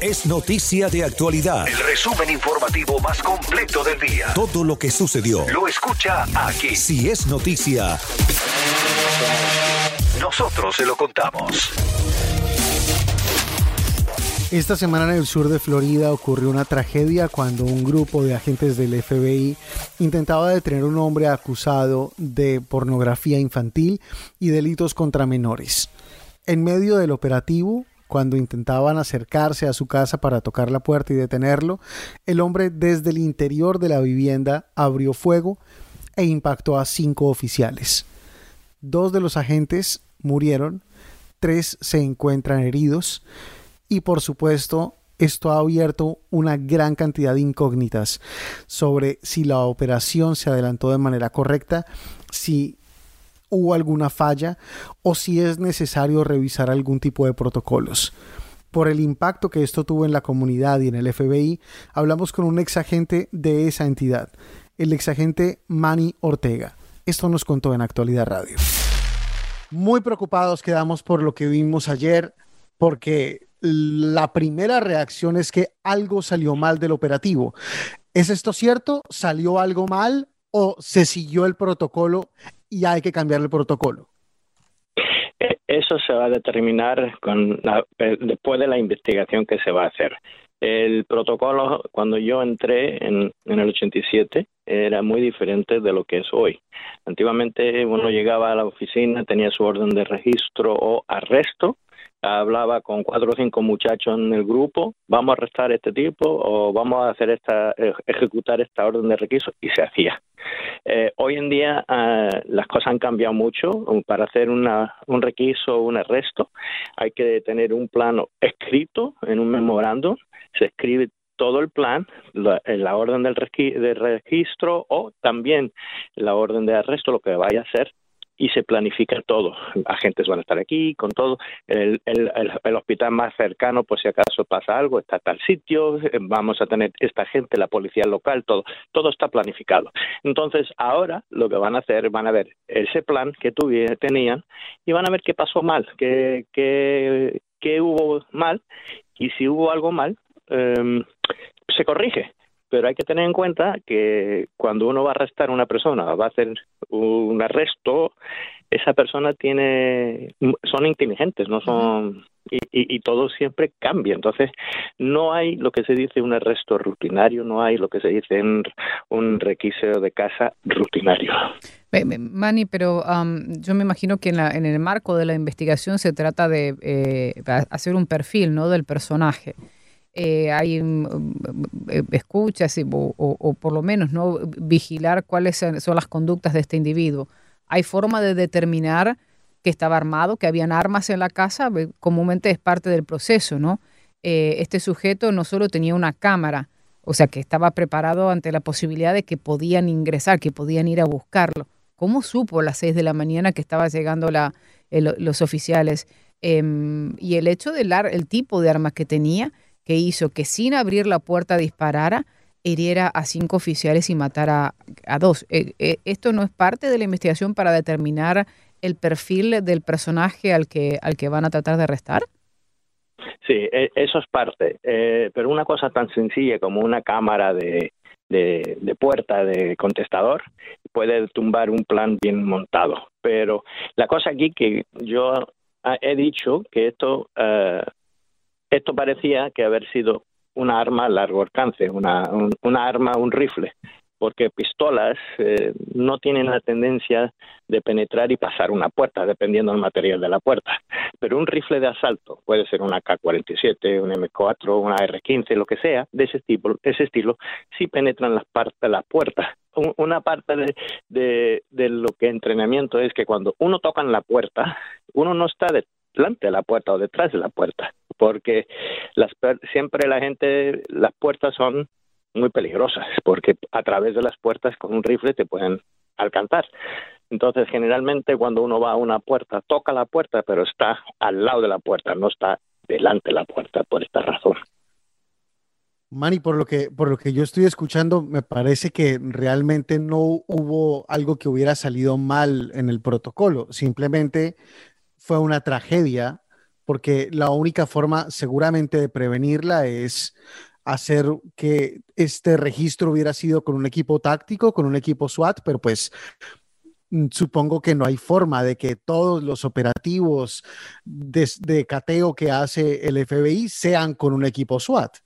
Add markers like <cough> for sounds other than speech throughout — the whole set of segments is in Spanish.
Es Noticia de Actualidad, El resumen informativo más completo del día. todo lo que sucedió. Lo escucha aquí. Si es noticia, Nosotros se lo contamos. Esta semana en el sur de Florida ocurrió una tragedia cuando un grupo de agentes del FBI intentaba detener a un hombre acusado de pornografía infantil y delitos contra menores. En medio del operativo, cuando intentaban acercarse a su casa para tocar la puerta y detenerlo, el hombre desde el interior de la vivienda abrió fuego e impactó a cinco oficiales. Dos de los agentes murieron, tres se encuentran heridos y por supuesto esto ha abierto una gran cantidad de incógnitas sobre si la operación se adelantó de manera correcta, si hubo alguna falla o si es necesario revisar algún tipo de protocolos. Por el impacto que esto tuvo en la comunidad y en el FBI, hablamos con un exagente de esa entidad, el exagente Manny Ortega. Esto nos contó en Actualidad Radio. Muy preocupados quedamos por lo que vimos ayer, porque la primera reacción es que algo salió mal del operativo. ¿Es esto cierto? ¿Salió algo mal o se siguió el protocolo y hay que cambiar el protocolo? Eh, Eso se va a determinar con la- eh, después de la investigación que se va a hacer. El protocolo, cuando yo entré en, en el 87, era muy diferente de lo que es hoy. Antiguamente uno llegaba a la oficina, tenía su orden de registro o arresto, hablaba con cuatro o cinco muchachos en el grupo, vamos a arrestar a este tipo o vamos a hacer esta, eh, ejecutar esta orden de registro y se hacía. Eh, hoy en día ah, las cosas han cambiado mucho. Para hacer una, un requiso o un arresto hay que tener un plano escrito en un memorando. Se escribe todo el plan, la, la orden del requi- registro o también la orden de arresto, lo que vaya a hacer y se planifica todo. Agentes van a estar aquí con todo. El, el, el, hospital más cercano, por si acaso pasa algo, está tal sitio. Vamos a tener esta gente, la policía local, todo. Todo está planificado. Entonces, ahora lo que van a hacer, van a ver ese plan que tuvi- tenían y van a ver qué pasó mal, qué, qué, qué hubo mal y si hubo algo mal, eh, se corrige. Pero hay que tener en cuenta que cuando uno va a arrestar a una persona, va a hacer un arresto, esa persona tiene, son inteligentes, no son, y, y, y todo siempre cambia. Entonces, no hay lo que se dice un arresto rutinario, no hay lo que se dice un, un requisito de casa rutinario. Manny, pero am, yo me imagino que en, la- en el marco de la investigación se trata de eh, ha- hacer un perfil ¿no? del personaje. Eh, hay mm, eh, escuchas o, o- por lo menos no vigilar cuáles son las conductas de este individuo. Hay forma de determinar que estaba armado, que habían armas en la casa, comúnmente es parte del proceso, ¿no? Eh, este sujeto no solo tenía una cámara, o sea, que estaba preparado ante la posibilidad de que podían ingresar, que podían ir a buscarlo. ¿Cómo supo a las 6 de la mañana que estaba llegando la, los oficiales? Em, y el hecho del el tipo de armas que tenía, que hizo que sin abrir la puerta disparara, hiriera a cinco oficiales y matara a dos. Eh, eh, ¿Esto no es parte de la investigación para determinar el perfil del personaje al que, al que van a tratar de arrestar? Sí, e- eso es parte. Eh, pero una cosa tan sencilla como una cámara de, de, puerta de contestador puede tumbar un plan bien montado. Pero la cosa aquí que yo he dicho que esto, esto parecía que haber sido una arma a largo alcance, una, un- una arma, un rifle, porque pistolas eh, no tienen la tendencia de penetrar y pasar una puerta, dependiendo del material de la puerta. Pero un rifle de asalto, puede ser una K-47, un M4, una R-15, lo que sea, de ese tipo, ese estilo, sí penetran las partes, las puertas. Un- Una parte de, de, de lo que entrenamiento es que cuando uno toca en la puerta, uno no está delante de la puerta o detrás de la puerta, porque las, siempre la gente, las puertas son muy peligrosas, porque a través de las puertas con un rifle te pueden alcanzar. Entonces, generalmente cuando uno va a una puerta, toca la puerta, pero está al lado de la puerta, no está delante de la puerta por esta razón. Manny, por lo que por lo que yo estoy escuchando, me parece que realmente no hubo algo que hubiera salido mal en el protocolo. Simplemente fue una tragedia, porque la única forma seguramente de prevenirla es hacer que este registro hubiera sido con un equipo táctico, con un equipo SWAT, pero pues mm, supongo que no hay forma de que todos los operativos de, cateo que hace el FBI sean con un equipo SWAT.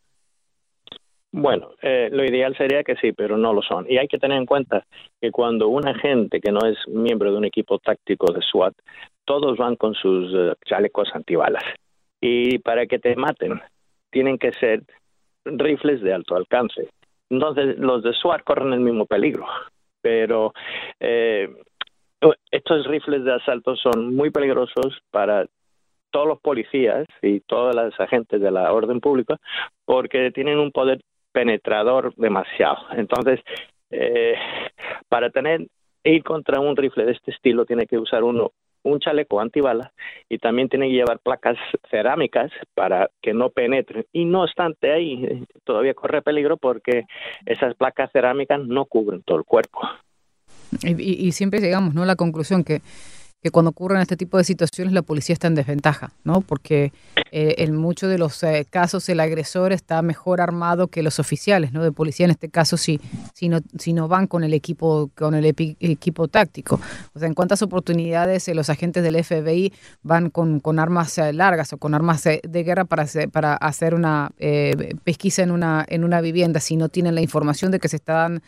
Bueno, eh, lo ideal sería que sí, pero no lo son. Y hay que tener en cuenta que cuando un agente que no es miembro de un equipo táctico de SWAT, todos van con sus eh, chalecos antibalas. Y para que te maten, tienen que ser rifles de alto alcance. Entonces, los de SWAT corren el mismo peligro. Pero eh, estos rifles de asalto son muy peligrosos para todos los policías y todas las agentes de la orden pública porque tienen un poder penetrador demasiado. Entonces, eh, para tener ir contra un rifle de este estilo tiene que usar uno un chaleco antibala y también tiene que llevar placas cerámicas para que no penetren. Y no obstante ahí, todavía corre peligro porque esas placas cerámicas no cubren todo el cuerpo. Y, y siempre llegamos ¿no? a la conclusión que que cuando ocurren este tipo de situaciones la policía está en desventaja, ¿no? Porque eh, en muchos de los eh, casos el agresor está mejor armado que los oficiales, ¿no? De policía en este caso si, si, no, si no van con el equipo con el equipo táctico. O sea, en cuántas oportunidades eh, los agentes del FBI van con, con armas largas o con armas de guerra para hacer, para hacer una pesquisa en una en una vivienda si no tienen la información de que se están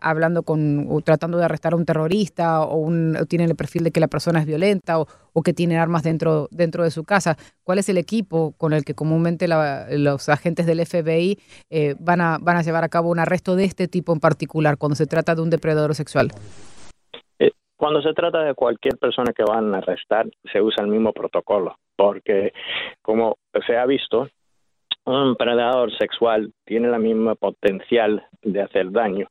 hablando con o tratando de arrestar a un terrorista o, un, o tienen el perfil de que la persona persona es violenta o, que tiene armas dentro, dentro de su casa. ¿Cuál es el equipo con el que comúnmente los agentes del FBI eh, van, a, van a llevar a cabo un arresto de este tipo en particular cuando se trata de un depredador sexual? Eh, cuando se trata de cualquier persona que van a arrestar, se usa el mismo protocolo, porque como se ha visto, un predador sexual tiene la misma potencial de hacer daño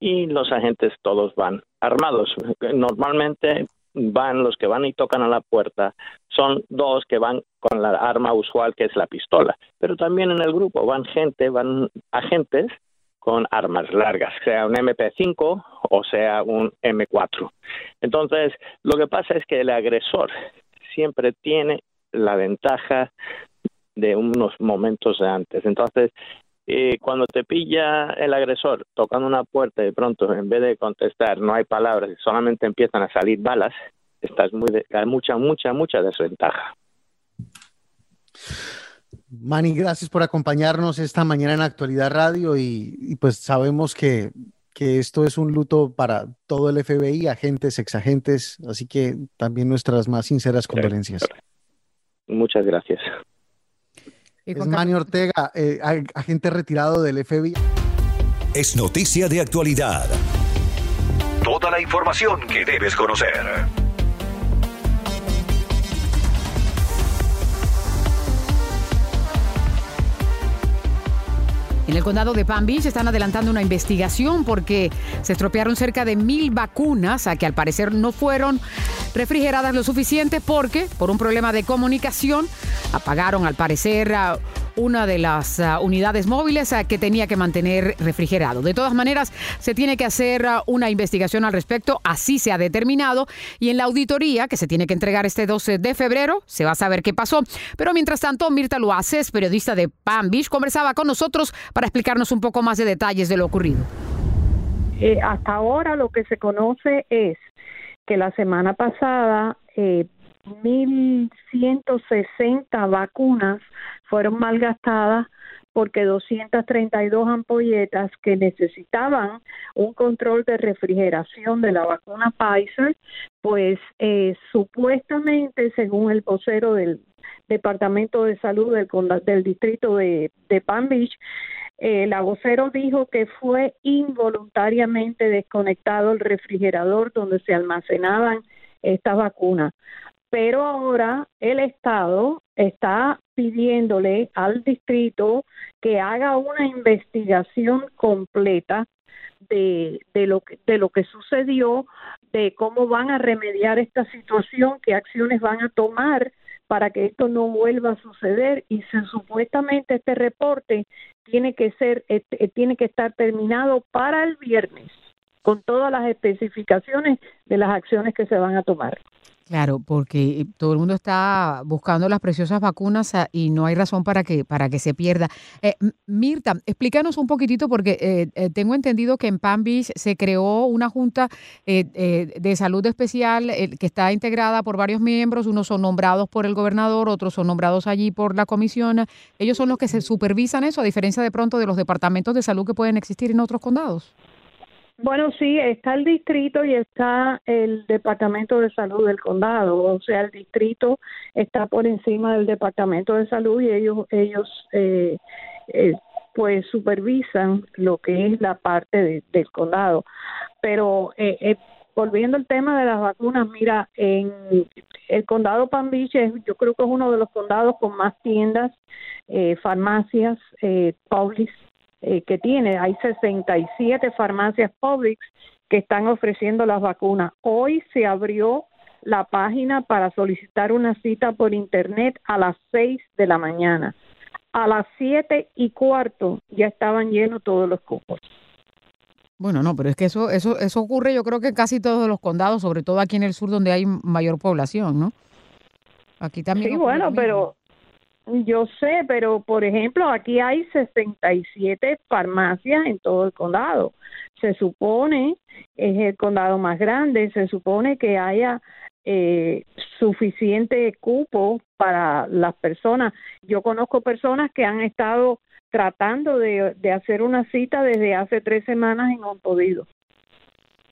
y los agentes todos van armados. Normalmente van los que van y tocan a la puerta, son dos que van con la arma usual que es la pistola, pero también en el grupo van gente, van agentes con armas largas, sea un MP5 o sea un M4. Entonces, lo que pasa es que el agresor siempre tiene la ventaja de unos momentos de antes. Entonces, y cuando te pilla el agresor tocando una puerta y de pronto en vez de contestar no hay palabras y solamente empiezan a salir balas, estás muy de, hay mucha, mucha, mucha desventaja. Manny, gracias por acompañarnos esta mañana en Actualidad Radio y, pues sabemos que, que, esto es un luto para todo el FBI, agentes, exagentes, así que también nuestras más sinceras condolencias. Muchas gracias. Es Manny Ortega, eh, agente retirado del FBI. Es noticia de actualidad. Toda la información que debes conocer. En el condado de Palm Beach están adelantando una investigación porque se estropearon cerca de mil vacunas a que al parecer no fueron refrigeradas lo suficiente porque por un problema de comunicación apagaron al parecer una de las ah, unidades móviles ah, que tenía que mantener refrigerado. De todas maneras, se tiene que hacer ah, una investigación al respecto, así se ha determinado, y en la auditoría que se tiene que entregar este 12 de febrero se va a saber qué pasó. Pero mientras tanto, Mirta Luaces, periodista de Palm Beach, conversaba con nosotros para explicarnos un poco más de detalles de lo ocurrido. Eh, hasta ahora lo que se conoce es que la semana pasada eh, 1.160 vacunas fueron malgastadas porque 232 ampolletas que necesitaban un control de refrigeración de la vacuna Pfizer, pues eh, supuestamente, según el vocero del Departamento de Salud del, del distrito de, de Palm Beach, eh, la vocero dijo que fue involuntariamente desconectado el refrigerador donde se almacenaban estas vacunas pero ahora el Estado está pidiéndole al distrito que haga una investigación completa de, de, lo que, de lo que sucedió, de cómo van a remediar esta situación, qué acciones van a tomar para que esto no vuelva a suceder. Y supuestamente este reporte tiene que ser eh, eh, tiene que estar terminado para el viernes con todas las especificaciones de las acciones que se van a tomar. Claro, porque todo el mundo está buscando las preciosas vacunas ah, y no hay razón para que, para que se pierda. Eh, Mirta, explícanos un poquitito porque eh, eh, tengo entendido que en Palm Beach se creó una junta de salud especial que está integrada por varios miembros. Unos son nombrados por el gobernador, otros son nombrados allí por la comisión. Ellos son los que se supervisan eso, a diferencia de pronto de los departamentos de salud que pueden existir en otros condados. Bueno, sí, está el distrito y está el Departamento de Salud del condado, o sea, el distrito está por encima del Departamento de Salud y ellos ellos eh, eh, pues supervisan lo que es la parte del condado. Pero eh, volviendo al tema de las vacunas, mira, en el condado Palm Beach yo creo que es uno de los condados con más tiendas, farmacias, eh, Publix eh, que tiene. Hay 67 farmacias Publix que están ofreciendo las vacunas. Hoy se abrió la página para solicitar una cita por internet a las 6 de la mañana. A las siete y cuarto ya estaban llenos todos los cupos. Bueno, no, pero es que eso, eso, eso ocurre yo creo que en casi todos los condados, sobre todo aquí en el sur donde hay mayor población, ¿no? Aquí también. Sí, bueno, pero yo sé, pero por ejemplo, aquí hay 67 farmacias en todo el condado. Se supone, es el condado más grande, se supone que haya eh, suficiente cupo para las personas. Yo conozco personas que han estado tratando de, de hacer una cita desde hace tres semanas y no han podido.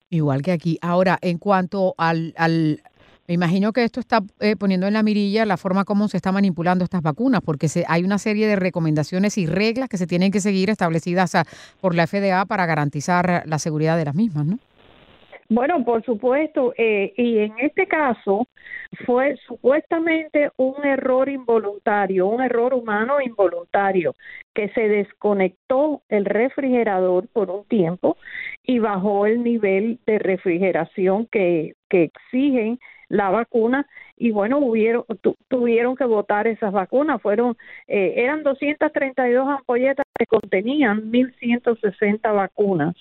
Igual que aquí. Ahora, en cuanto al, al, me imagino que esto está eh, poniendo en la mirilla la forma como se está manipulando estas vacunas, porque se, hay una serie de recomendaciones y reglas que se tienen que seguir establecidas ah, por la FDA para garantizar la seguridad de las mismas, ¿no? Bueno, por supuesto, eh, y en este caso fue supuestamente un error involuntario, un error humano involuntario, que se desconectó el refrigerador por un tiempo y bajó el nivel de refrigeración que exigen la vacuna y bueno, hubieron, tuvieron que votar esas vacunas. Fueron, eh, eran 232 ampolletas que contenían 1.160 vacunas.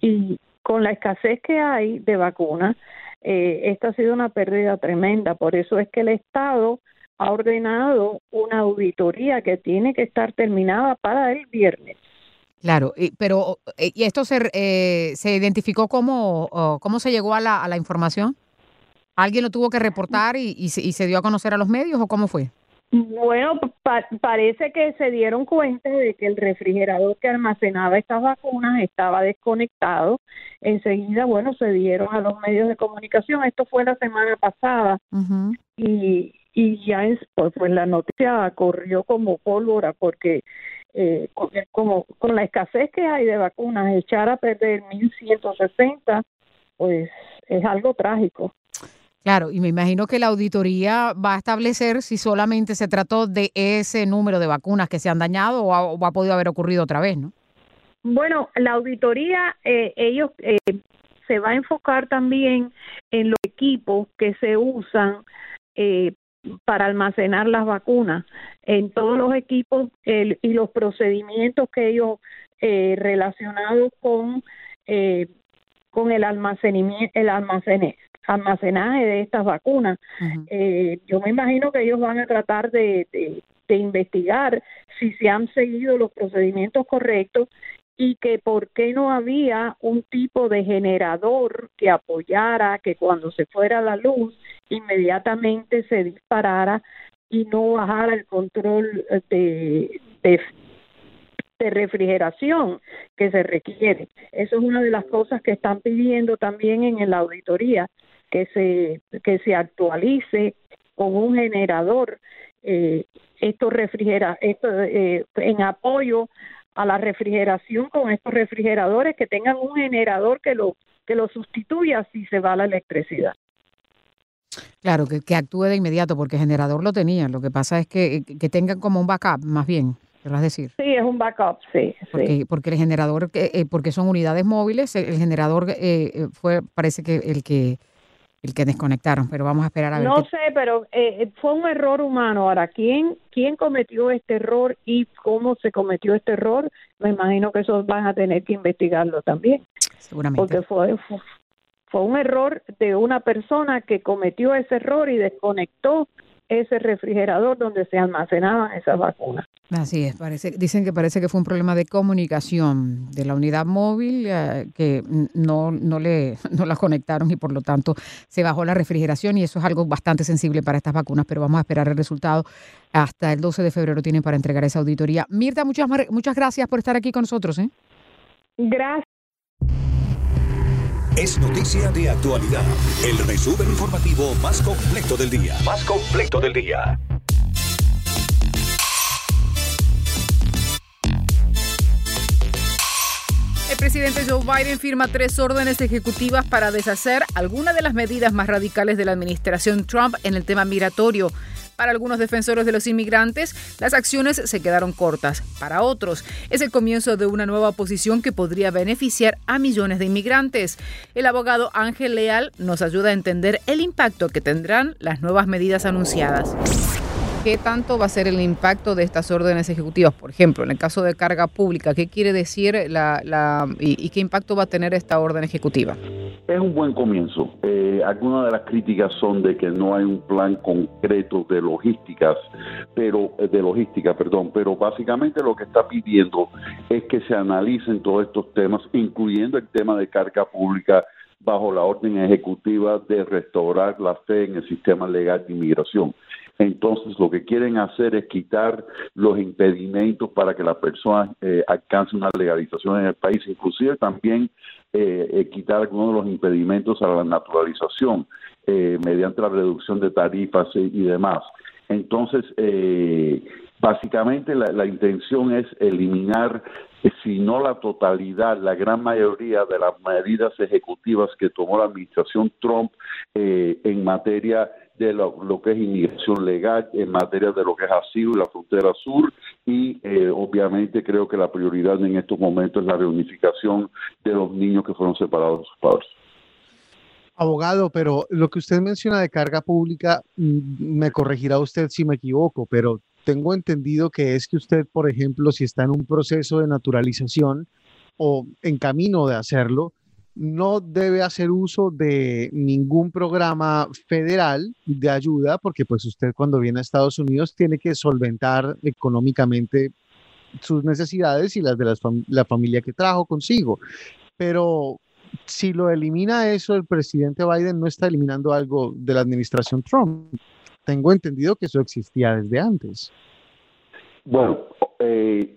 Y con la escasez que hay de vacunas, eh, esta ha sido una pérdida tremenda. Por eso es que el Estado ha ordenado una auditoría que tiene que estar terminada para el viernes. Claro, pero eh, ¿y esto se, eh, se identificó cómo, cómo se llegó a la, a la información? ¿Alguien lo tuvo que reportar y, se, dio a conocer a los medios o cómo fue? Bueno, parece que se dieron cuenta de que el refrigerador que almacenaba estas vacunas estaba desconectado. Enseguida, bueno, se dieron a los medios de comunicación. Esto fue la semana pasada y, y ya es, pues, pues, la noticia corrió como pólvora porque eh, como con la escasez que hay de vacunas, echar a perder 1.160, pues es algo trágico. Claro, y me imagino que la auditoría va a establecer si solamente se trató de ese número de vacunas que se han dañado o ha, podido haber ocurrido otra vez, ¿no? Bueno, la auditoría, eh, ellos eh, se va a enfocar también en los equipos que se usan eh, para almacenar las vacunas, en todos los equipos y los procedimientos que ellos relacionados con con el almacenamiento, el almacenaje almacenaje de estas vacunas. eh, yo me imagino que ellos van a tratar de, de, investigar si se han seguido los procedimientos correctos y que por qué no había un tipo de generador que apoyara que cuando se fuera la luz inmediatamente se disparara y no bajara el control de, de, de refrigeración que se requiere. Eso es una de las cosas que están pidiendo también en la auditoría, que se, que se actualice con un generador eh, esto refrigera esto eh, en apoyo a la refrigeración con estos refrigeradores que tengan un generador que lo que lo sustituya si se va la electricidad. Claro, que, que actúe de inmediato, porque el generador lo tenía. Lo que pasa es que, que tengan como un backup, más bien, querrás decir. Sí, es un backup, sí. Porque, sí. porque el generador, eh, porque son unidades móviles, el, el generador eh, eh, fue, parece que el que el que desconectaron, pero vamos a esperar a ver. No qué- sé, pero eh, fue un error humano. Ahora, ¿quién, ¿quién cometió este error y cómo se cometió este error? Me imagino que eso van a tener que investigarlo también. seguramente. porque fue, fue, fue un error de una persona que cometió ese error y desconectó ese refrigerador donde se almacenaban esas vacunas. Así es, parece, dicen que parece que fue un problema de comunicación de la unidad móvil eh, que no, no, le, <laughs> no la conectaron y por lo tanto se bajó la refrigeración y eso es algo bastante sensible para estas vacunas, pero vamos a esperar el resultado. Hasta el 12 de febrero tienen para entregar esa auditoría. Mirta, muchas, muchas gracias por estar aquí con nosotros. ¿eh? Gracias. Es noticia de actualidad. El resumen informativo más completo del día. Más completo del día. El presidente Joe Biden firma tres órdenes ejecutivas para deshacer algunas de las medidas más radicales de la administración Trump en el tema migratorio. Para algunos defensores de los inmigrantes, las acciones se quedaron cortas. Para otros, es el comienzo de una nueva oposición que podría beneficiar a millones de inmigrantes. El abogado Ángel Leal nos ayuda a entender el impacto que tendrán las nuevas medidas anunciadas. ¿Qué tanto va a ser el impacto de estas órdenes ejecutivas? Por ejemplo, en el caso de carga pública, ¿qué quiere decir la, la y, qué impacto va a tener esta orden ejecutiva? Es un buen comienzo. Eh, algunas de las críticas son de que no hay un plan concreto de logísticas, pero eh, de logística, perdón, pero básicamente lo que está pidiendo es que se analicen todos estos temas, incluyendo el tema de carga pública bajo la orden ejecutiva de restaurar la fe en el sistema legal de inmigración. Entonces, lo que quieren hacer es quitar los impedimentos para que la persona eh, alcance una legalización en el país, inclusive también eh, eh, quitar algunos de los impedimentos a la naturalización eh, mediante la reducción de tarifas y, y demás. Entonces, eh, básicamente la, la intención es eliminar, eh, si no la totalidad, la gran mayoría de las medidas ejecutivas que tomó la administración Trump eh, en materia de lo, lo, que es inmigración legal, en materia de lo que es asilo y la frontera sur, y eh, obviamente creo que la prioridad en estos momentos es la reunificación de los niños que fueron separados de sus padres. Abogado, pero lo que usted menciona de carga pública, mm, me corregirá usted si me equivoco, pero tengo entendido que es que usted, por ejemplo, si está en un proceso de naturalización o en camino de hacerlo, no debe hacer uso de ningún programa federal de ayuda, porque pues usted cuando viene a Estados Unidos tiene que solventar económicamente sus necesidades y las de las la familia que trajo consigo. Pero si lo elimina eso, el presidente Biden no está eliminando algo de la administración Trump. Tengo entendido que eso existía desde antes. Bueno, eh,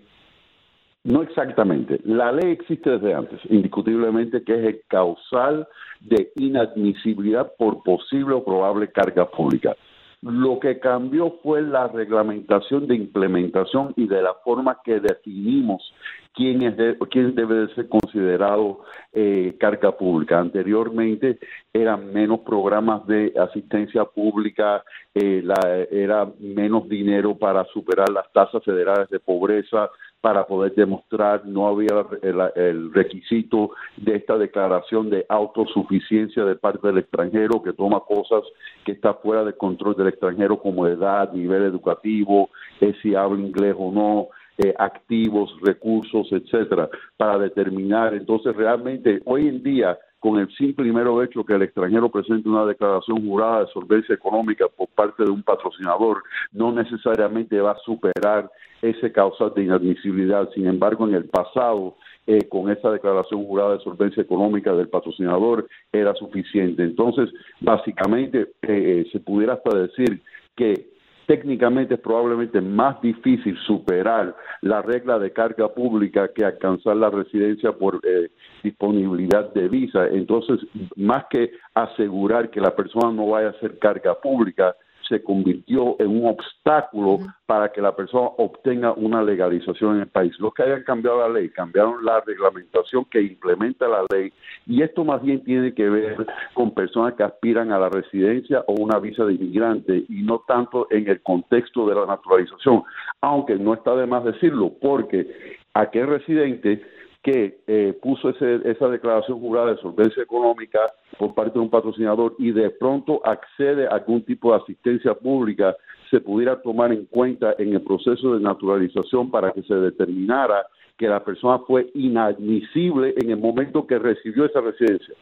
no exactamente. La ley existe desde antes, indiscutiblemente que es el causal de inadmisibilidad por posible o probable carga pública. Lo que cambió fue la reglamentación de implementación y de la forma que definimos quién, es de, quién debe de ser considerado eh, carga pública. Anteriormente eran menos programas de asistencia pública, eh, la, era menos dinero para superar las tasas federales de pobreza, para poder demostrar, no había el, requisito de esta declaración de autosuficiencia de parte del extranjero que toma cosas que está fuera del control del extranjero como edad, nivel educativo, eh, si habla inglés o no, eh, activos, recursos, etcétera, para determinar. Entonces, realmente, hoy en día, con el simple y mero hecho que el extranjero presente una declaración jurada de solvencia económica por parte de un patrocinador, no necesariamente va a superar ese causal de inadmisibilidad. Sin embargo, en el pasado, eh, con esa declaración jurada de solvencia económica del patrocinador, era suficiente. Entonces, básicamente, eh, se pudiera hasta decir que técnicamente es probablemente más difícil superar la regla de carga pública que alcanzar la residencia por eh, disponibilidad de visa. Entonces, más que asegurar que la persona no vaya a hacer carga pública, se convirtió en un obstáculo para que la persona obtenga una legalización en el país. Los que hayan cambiado la ley, cambiaron la reglamentación que implementa la ley y esto más bien tiene que ver con personas que aspiran a la residencia o una visa de inmigrante y no tanto en el contexto de la naturalización, aunque no está de más decirlo, porque aquel residente que eh, puso ese, esa declaración jurada de solvencia económica por parte de un patrocinador y de pronto accede a algún tipo de asistencia pública, se pudiera tomar en cuenta en el proceso de naturalización para que se determinara que la persona fue inadmisible en el momento que recibió esa residencia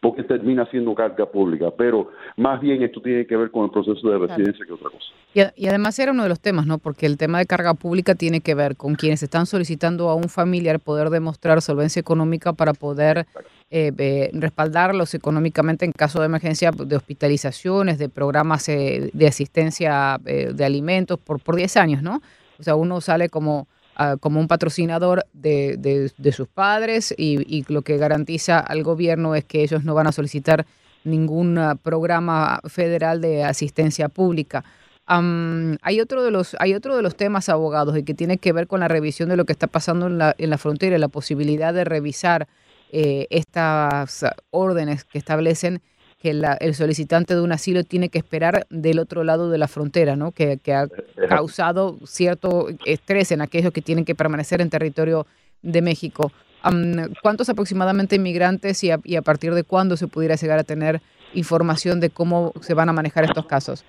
porque termina siendo carga pública, pero más bien esto tiene que ver con el proceso de residencia que otra cosa. Y, además era uno de los temas, ¿no? Porque el tema de carga pública tiene que ver con quienes están solicitando a un familiar poder demostrar solvencia económica para poder eh, respaldarlos económicamente en caso de emergencia de hospitalizaciones, de programas eh, de asistencia eh, de alimentos por, por 10 años, ¿no? O sea, uno sale como como un patrocinador de, de, sus padres y, lo que garantiza al gobierno es que ellos no van a solicitar ningún ah, programa federal de asistencia pública. hay, otro de los, hay otro de los temas, abogados, y que tiene que ver con la revisión de lo que está pasando en la, en la frontera y la posibilidad de revisar eh, estas órdenes que establecen que el solicitante de un asilo tiene que esperar del otro lado de la frontera, ¿no? Que, ha causado cierto estrés en aquellos que tienen que permanecer en territorio de México. ¿Cuántos aproximadamente inmigrantes y a, y a, partir de cuándo se pudiera llegar a tener información de cómo se van a manejar estos casos?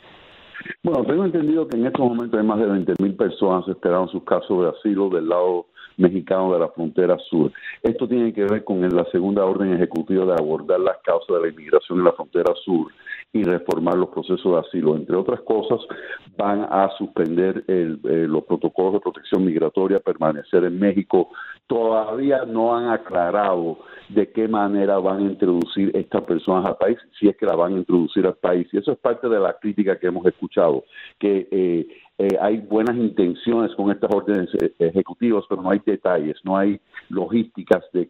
Bueno, tengo entendido que en estos momentos hay más de 20.000 personas esperando sus casos de asilo del lado mexicano de la frontera sur. Esto tiene que ver con la segunda orden ejecutiva de abordar las causas de la inmigración en la frontera sur y reformar los procesos de asilo. Entre otras cosas, van a suspender eh, los protocolos de protección migratoria, permanecer en México. Todavía no han aclarado de qué manera van a introducir estas personas al país, si es que la van a introducir al país. Y eso es parte de la crítica que hemos escuchado, que eh, eh, hay buenas intenciones con estas órdenes eh, ejecutivas, pero no hay detalles, no hay logísticas de,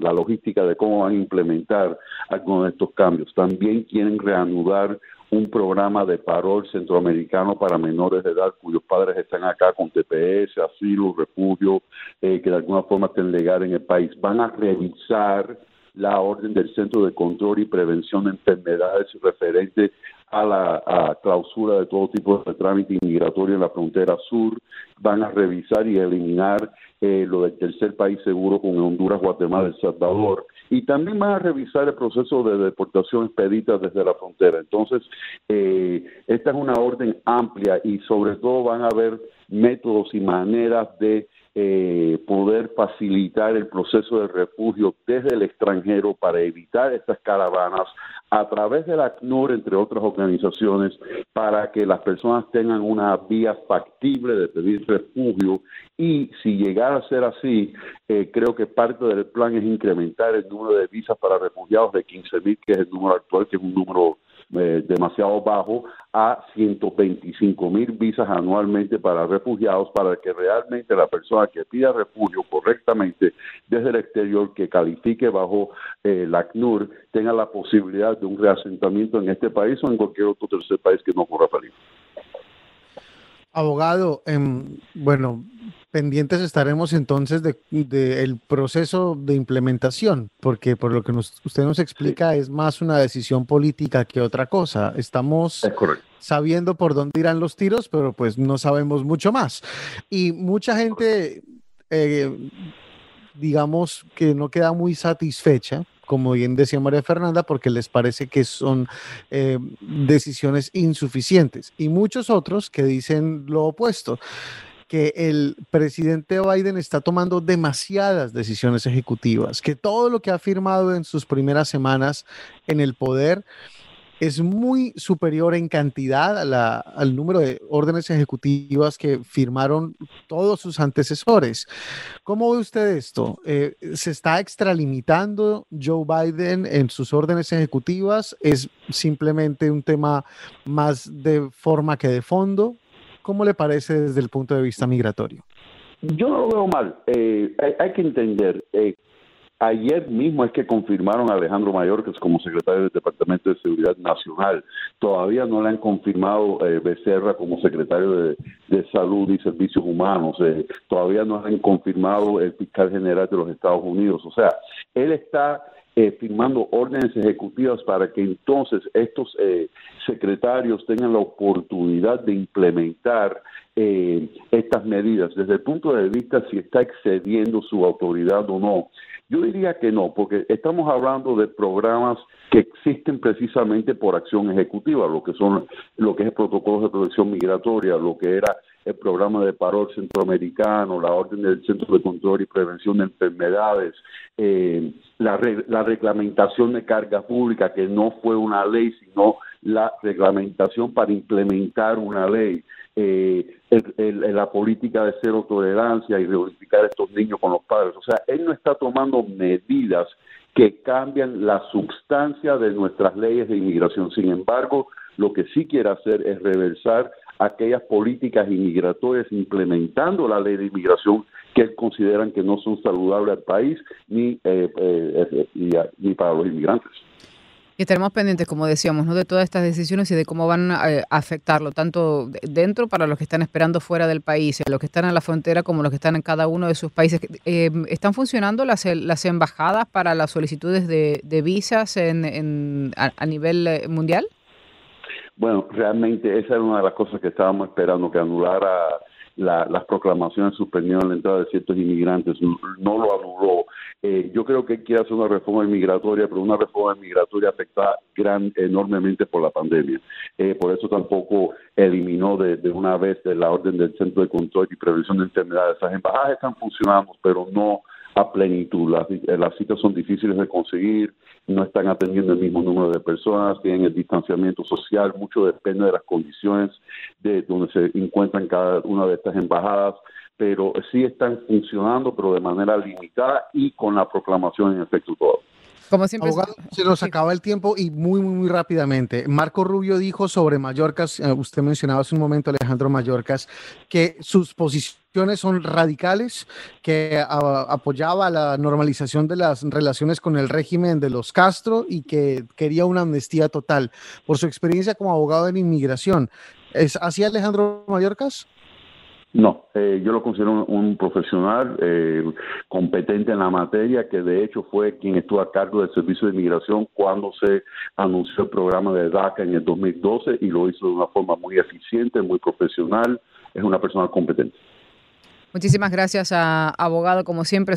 la logística de cómo van a implementar algunos de estos cambios. También quieren reanudar un programa de parol centroamericano para menores de edad cuyos padres están acá con TPS, asilo, refugio, eh, que de alguna forma estén legal en el país. Van a revisar la orden del Centro de Control y Prevención de Enfermedades referente a la clausura de todo tipo de trámite inmigratorio en la frontera sur, van a revisar y eliminar eh, lo del tercer país seguro con Honduras, Guatemala, El Salvador, y también van a revisar el proceso de deportación expedita desde la frontera. Entonces, eh, esta es una orden amplia y sobre todo van a haber métodos y maneras de eh, poder facilitar el proceso de refugio desde el extranjero para evitar estas caravanas a través de la ACNUR, entre otras organizaciones, para que las personas tengan una vía factible de pedir refugio. Y si llegara a ser así, eh, creo que parte del plan es incrementar el número de visas para refugiados de 15.000, que es el número actual, que es un número eh, demasiado bajo a 125 mil visas anualmente para refugiados para que realmente la persona que pida refugio correctamente desde el exterior que califique bajo eh, la ACNUR tenga la posibilidad de un reasentamiento en este país o en cualquier otro tercer país que no corra peligro. Abogado, em, bueno, pendientes estaremos entonces del de, proceso de implementación, porque por lo que usted nos explica es más una decisión política que otra cosa. Estamos sabiendo por dónde irán los tiros, pero pues no sabemos mucho más. Y mucha gente, eh, digamos que no queda muy satisfecha como bien decía María Fernanda, porque les parece que son eh, decisiones insuficientes. Y muchos otros que dicen lo opuesto que el presidente Biden está tomando demasiadas decisiones ejecutivas, que todo lo que ha firmado en sus primeras semanas en el poder es muy superior en cantidad al número de órdenes ejecutivas que firmaron todos sus antecesores. ¿Cómo ve usted esto? Eh, ¿Se está extralimitando Joe Biden en sus órdenes ejecutivas? ¿Es simplemente un tema más de forma que de fondo? ¿Cómo le parece desde el punto de vista migratorio? Yo no lo veo mal. Eh, hay, que entender, eh, Ayer mismo es que confirmaron a Alejandro Mayorkas como secretario del Departamento de Seguridad Nacional. Todavía no le han confirmado eh, Becerra como secretario de, Salud y Servicios Humanos. Eh, todavía no han confirmado el fiscal general de los Estados Unidos. O sea, él está eh, firmando órdenes ejecutivas para que entonces estos eh, secretarios tengan la oportunidad de implementar estas medidas desde el punto de vista si está excediendo su autoridad o no. Yo diría que no, porque estamos hablando de programas que existen precisamente por acción ejecutiva, lo que son lo que es el protocolo de protección migratoria, lo que era el programa de paro centroamericano, la orden del Centro de Control y Prevención de Enfermedades, eh, la, la reglamentación de carga pública, que no fue una ley, sino la reglamentación para implementar una ley, eh, la política de cero tolerancia y reunificar a estos niños con los padres. O sea, él no está tomando medidas que cambian la sustancia de nuestras leyes de inmigración. Sin embargo, lo que sí quiere hacer es reversar aquellas políticas inmigratorias implementando la ley de inmigración que consideran que no son saludables al país ni, eh, eh, ni para los inmigrantes. Estaremos pendientes, como decíamos, ¿no? de todas estas decisiones y de cómo van a afectarlo, tanto dentro para los que están esperando fuera del país, los que están en la frontera como los que están en cada uno de sus países. Eh, ¿Están funcionando las, las embajadas para las solicitudes de, visas en, a, nivel mundial? Bueno, realmente esa era una de las cosas que estábamos esperando, que anulara las proclamaciones suspendieron la entrada de ciertos inmigrantes, no lo anuló. Eh, yo creo que quiere hacer una reforma inmigratoria, pero una reforma inmigratoria afectada gran, enormemente por la pandemia. Eh, por eso tampoco eliminó de, de, una vez de la orden del Centro de Control y Prevención de Enfermedades. Las embajadas están funcionando, pero no a plenitud. Las, eh, las citas son difíciles de conseguir, no están atendiendo el mismo número de personas, tienen el distanciamiento social, mucho depende de las condiciones de donde se encuentran cada una de estas embajadas, pero sí están funcionando, pero de manera limitada y con la proclamación en efecto todo. Como siempre, Abogado, se nos <laughs> acaba el tiempo y muy, muy, muy rápidamente. Marco Rubio dijo sobre Mallorcas, eh, usted mencionaba hace un momento, Alejandro Mallorcas, que sus posiciones son radicales, que apoyaba la normalización de las relaciones con el régimen de los Castro y que quería una amnistía total. Por su experiencia como abogado en inmigración, ¿es así Alejandro Mallorcas? No, eh, yo lo considero un, profesional eh, competente en la materia, que de hecho fue quien estuvo a cargo del Servicio de Inmigración cuando se anunció el programa de DACA en el 2012 y lo hizo de una forma muy eficiente, muy profesional. Es una persona competente. Muchísimas gracias, a abogado. Como siempre,